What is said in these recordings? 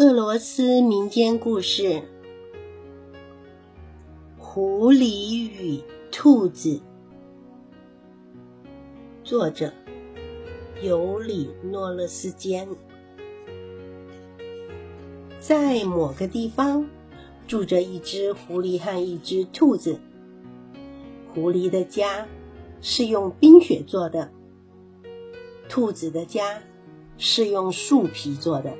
俄罗斯民间故事《狐狸与兔子》，作者尤里诺勒斯坚。在某个地方，住着一只狐狸和一只兔子。狐狸的家是用冰雪做的，兔子的家是用树皮做的。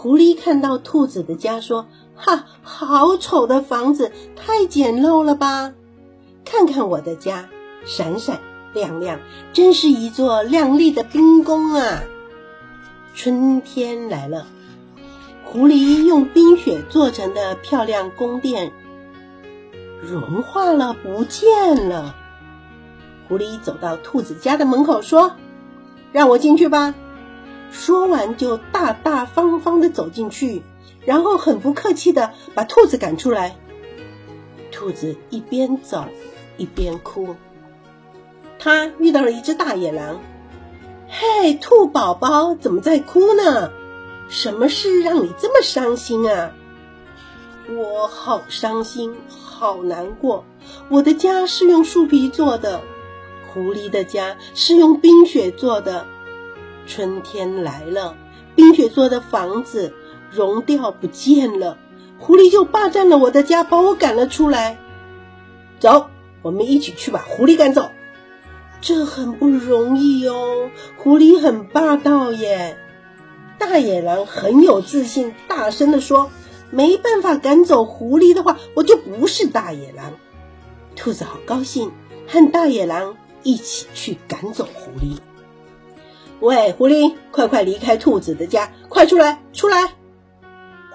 狐狸看到兔子的家，说：“哈，好丑的房子，太简陋了吧？看看我的家，闪闪亮亮，真是一座亮丽的冰宫啊！”春天来了，狐狸用冰雪做成的漂亮宫殿融化了，不见了。狐狸走到兔子家的门口，说：“让我进去吧。”说完，就大大方方的走进去，然后很不客气的把兔子赶出来。兔子一边走一边哭。他遇到了一只大野狼。嘿，兔宝宝，怎么在哭呢？什么事让你这么伤心啊？我好伤心，好难过。我的家是用树皮做的，狐狸的家是用冰雪做的。春天来了，冰雪做的房子融掉不见了，狐狸就霸占了我的家，把我赶了出来。走，我们一起去把狐狸赶走。这很不容易哦，狐狸很霸道耶。大野狼很有自信，大声的说：“没办法赶走狐狸的话，我就不是大野狼。”兔子好高兴，和大野狼一起去赶走狐狸。喂，狐狸，快快离开兔子的家，快出来，出来！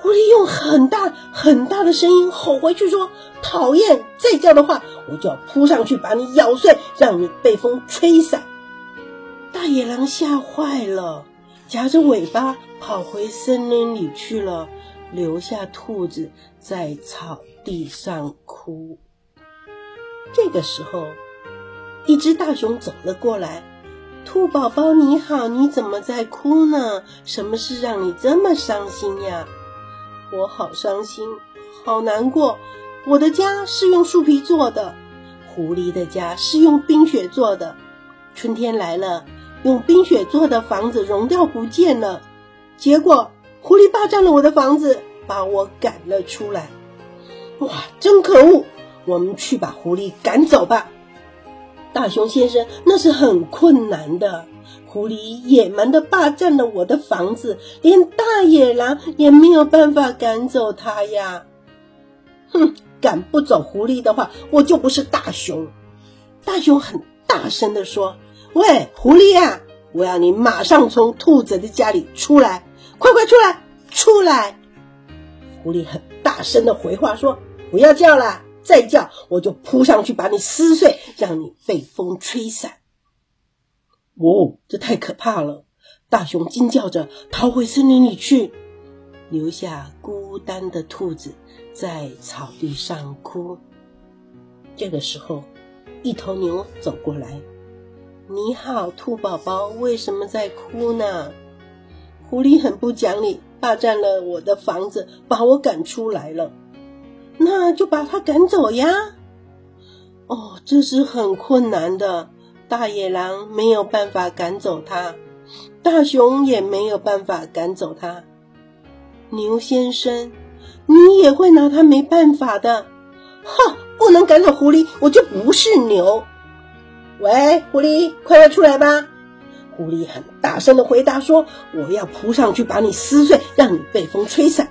狐狸用很大很大的声音吼回去说：“讨厌，再叫的话，我就要扑上去把你咬碎，让你被风吹散。”大野狼吓坏了，夹着尾巴跑回森林里去了，留下兔子在草地上哭。这个时候，一只大熊走了过来。兔宝宝你好，你怎么在哭呢？什么事让你这么伤心呀？我好伤心，好难过。我的家是用树皮做的，狐狸的家是用冰雪做的。春天来了，用冰雪做的房子融掉不见了。结果狐狸霸占了我的房子，把我赶了出来。哇，真可恶！我们去把狐狸赶走吧。大熊先生，那是很困难的。狐狸野蛮的霸占了我的房子，连大野狼也没有办法赶走它呀！哼，赶不走狐狸的话，我就不是大熊。大熊很大声的说：“喂，狐狸呀，我要你马上从兔子的家里出来，快快出来，出来！”狐狸很大声的回话说：“不要叫了。”再叫，我就扑上去把你撕碎，让你被风吹散。哦，这太可怕了！大熊惊叫着逃回森林里去，留下孤单的兔子在草地上哭。这个时候，一头牛走过来：“你好，兔宝宝，为什么在哭呢？”狐狸很不讲理，霸占了我的房子，把我赶出来了。那就把他赶走呀！哦，这是很困难的。大野狼没有办法赶走他，大熊也没有办法赶走他。牛先生，你也会拿他没办法的。哈，不能赶走狐狸，我就不是牛。喂，狐狸，快快出来吧！狐狸很大声的回答说：“我要扑上去把你撕碎，让你被风吹散。”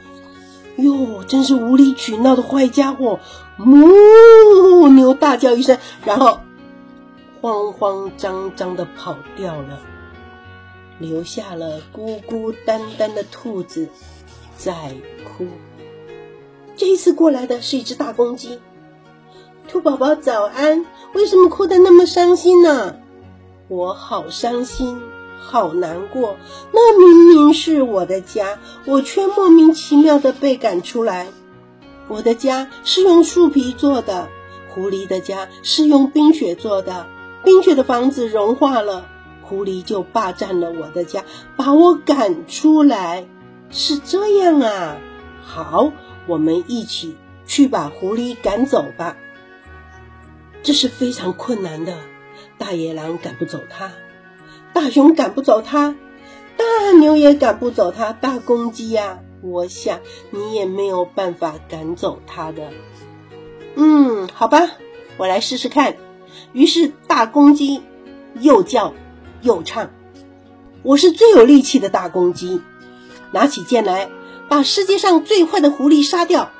哟，真是无理取闹的坏家伙！母牛大叫一声，然后慌慌张张的跑掉了，留下了孤孤单单的兔子在哭。这一次过来的是一只大公鸡。兔宝宝早安，为什么哭得那么伤心呢？我好伤心。好难过，那明明是我的家，我却莫名其妙的被赶出来。我的家是用树皮做的，狐狸的家是用冰雪做的。冰雪的房子融化了，狐狸就霸占了我的家，把我赶出来。是这样啊，好，我们一起去把狐狸赶走吧。这是非常困难的，大野狼赶不走它，大熊赶不走它，大牛也赶不走它，大公鸡呀，我想你也没有办法赶走它的。嗯，好吧，我来试试看。于是大公鸡又叫又唱：“我是最有力气的大公鸡。”拿起剑来，把世界上最坏的狐狸杀掉，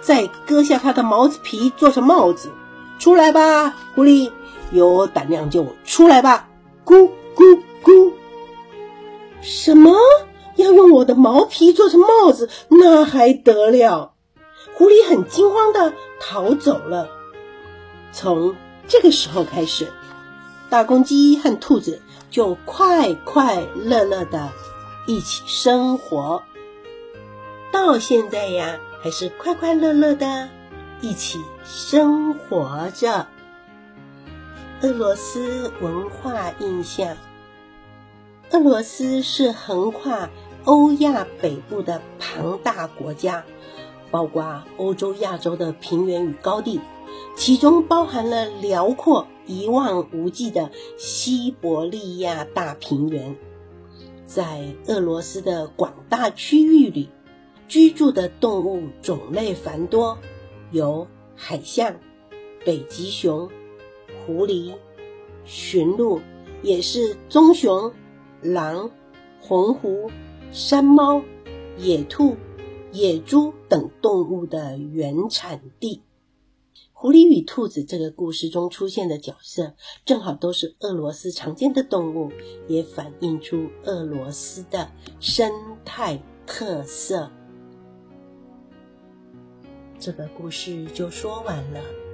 再割下它的毛子皮做成帽子。出来吧，狐狸，有胆量就出来吧！咕咕咕！什么？要用我的毛皮做成帽子？那还得了！狐狸很惊慌的逃走了。从这个时候开始，大公鸡和兔子就快快乐乐的。一起生活，到现在呀，还是快快乐乐的，一起生活着。俄罗斯文化印象：俄罗斯是横跨欧亚北部的庞大国家，包括欧洲、亚洲的平原与高地，其中包含了辽阔一望无际的西伯利亚大平原。在俄罗斯的广大区域里，居住的动物种类繁多，有海象、北极熊、狐狸、驯鹿，也是棕熊、狼、红狐、山猫、野兔、野猪等动物的原产地。狐狸与兔子这个故事中出现的角色，正好都是俄罗斯常见的动物，也反映出俄罗斯的生态特色。这个故事就说完了。